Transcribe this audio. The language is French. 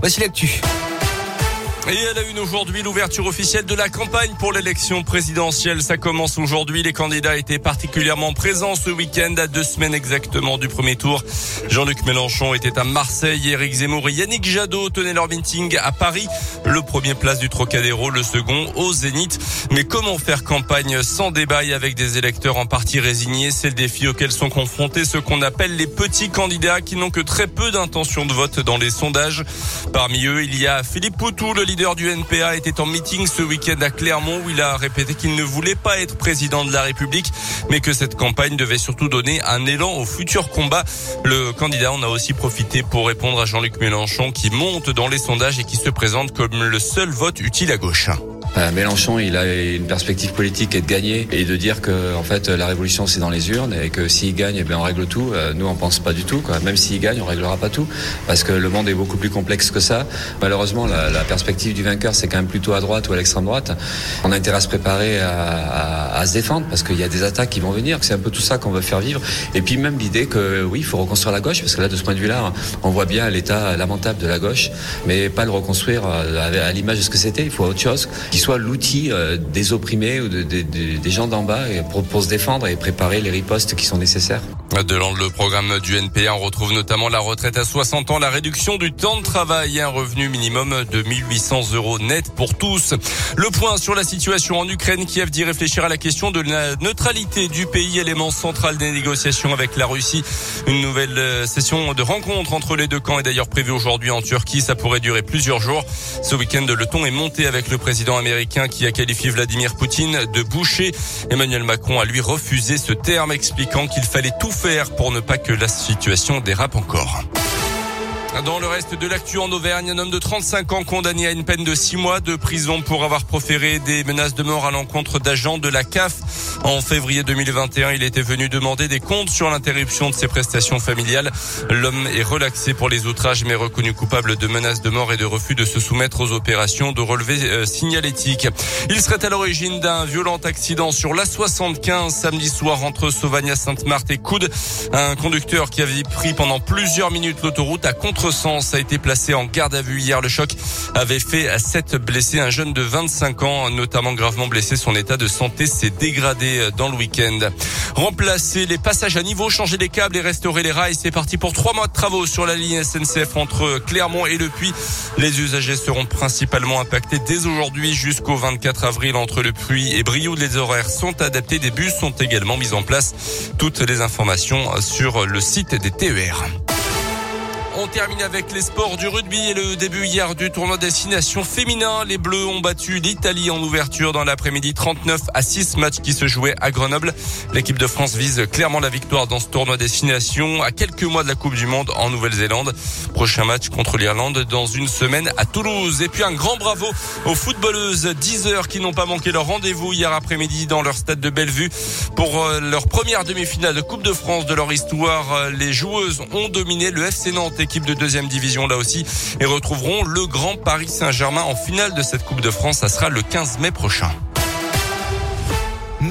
Voici l'actu. Et elle a une aujourd'hui l'ouverture officielle de la campagne pour l'élection présidentielle. Ça commence aujourd'hui. Les candidats étaient particulièrement présents ce week-end à deux semaines exactement du premier tour. Jean-Luc Mélenchon était à Marseille, Éric Zemmour et Yannick Jadot tenaient leur meeting à Paris. Le premier place du Trocadéro, le second au Zénith. Mais comment faire campagne sans débat et avec des électeurs en partie résignés? C'est le défi auquel sont confrontés ceux qu'on appelle les petits candidats qui n'ont que très peu d'intention de vote dans les sondages. Parmi eux, il y a Philippe Poutou, leader du NPA était en meeting ce week-end à Clermont où il a répété qu'il ne voulait pas être président de la République, mais que cette campagne devait surtout donner un élan au futur combat. Le candidat en a aussi profité pour répondre à Jean-Luc Mélenchon qui monte dans les sondages et qui se présente comme le seul vote utile à gauche. Euh, Mélenchon, il a une perspective politique et de gagner et de dire que en fait la révolution c'est dans les urnes et que s'il gagne, eh bien on règle tout. Euh, nous on pense pas du tout. Quoi. Même s'il gagne, on réglera pas tout parce que le monde est beaucoup plus complexe que ça. Malheureusement, la, la perspective du vainqueur c'est quand même plutôt à droite ou à l'extrême droite. On a intérêt à se préparer à, à, à se défendre parce qu'il y a des attaques qui vont venir. C'est un peu tout ça qu'on veut faire vivre. Et puis même l'idée que oui, il faut reconstruire la gauche parce que là de ce point de vue-là, on voit bien l'état lamentable de la gauche, mais pas le reconstruire euh, à, l'image de ce que c'était. Il faut autre chose soit l'outil euh, des opprimés ou de, de, de, des gens d'en bas pour, pour se défendre et préparer les ripostes qui sont nécessaires. De le programme du NPA, on retrouve notamment la retraite à 60 ans, la réduction du temps de travail et un revenu minimum de 1800 euros net pour tous. Le point sur la situation en Ukraine, Kiev dit réfléchir à la question de la neutralité du pays, élément central des négociations avec la Russie. Une nouvelle euh, session de rencontre entre les deux camps est d'ailleurs prévue aujourd'hui en Turquie. Ça pourrait durer plusieurs jours. Ce week-end, le ton est monté avec le président américain qui a qualifié Vladimir Poutine de boucher. Emmanuel Macron a lui refusé ce terme, expliquant qu'il fallait tout faire pour ne pas que la situation dérape encore. Dans le reste de l'actu en Auvergne, un homme de 35 ans condamné à une peine de 6 mois de prison pour avoir proféré des menaces de mort à l'encontre d'agents de la CAF. En février 2021, il était venu demander des comptes sur l'interruption de ses prestations familiales. L'homme est relaxé pour les outrages mais reconnu coupable de menaces de mort et de refus de se soumettre aux opérations de relevé euh, signalétique. Il serait à l'origine d'un violent accident sur l'A75 samedi soir entre Sauvagna-Sainte-Marthe et Coude. Un conducteur qui avait pris pendant plusieurs minutes l'autoroute à contre sens a été placé en garde à vue hier. Le choc avait fait à 7 blessés. Un jeune de 25 ans, notamment gravement blessé, son état de santé s'est dégradé dans le week-end. Remplacer les passages à niveau, changer les câbles et restaurer les rails. C'est parti pour trois mois de travaux sur la ligne SNCF entre Clermont et Le Puy. Les usagers seront principalement impactés dès aujourd'hui jusqu'au 24 avril entre Le Puy et Brioude. Les horaires sont adaptés. Des bus sont également mis en place. Toutes les informations sur le site des TER. On termine avec les sports du rugby et le début hier du tournoi destination féminin. Les Bleus ont battu l'Italie en ouverture dans l'après-midi 39 à 6 matchs qui se jouaient à Grenoble. L'équipe de France vise clairement la victoire dans ce tournoi destination à quelques mois de la Coupe du Monde en Nouvelle-Zélande. Prochain match contre l'Irlande dans une semaine à Toulouse. Et puis un grand bravo aux footballeuses 10 heures qui n'ont pas manqué leur rendez-vous hier après-midi dans leur stade de Bellevue pour euh, leur première demi-finale de Coupe de France de leur histoire. Euh, les joueuses ont dominé le FC Nantes équipe de deuxième division là aussi, et retrouveront le Grand Paris Saint-Germain en finale de cette Coupe de France. Ça sera le 15 mai prochain.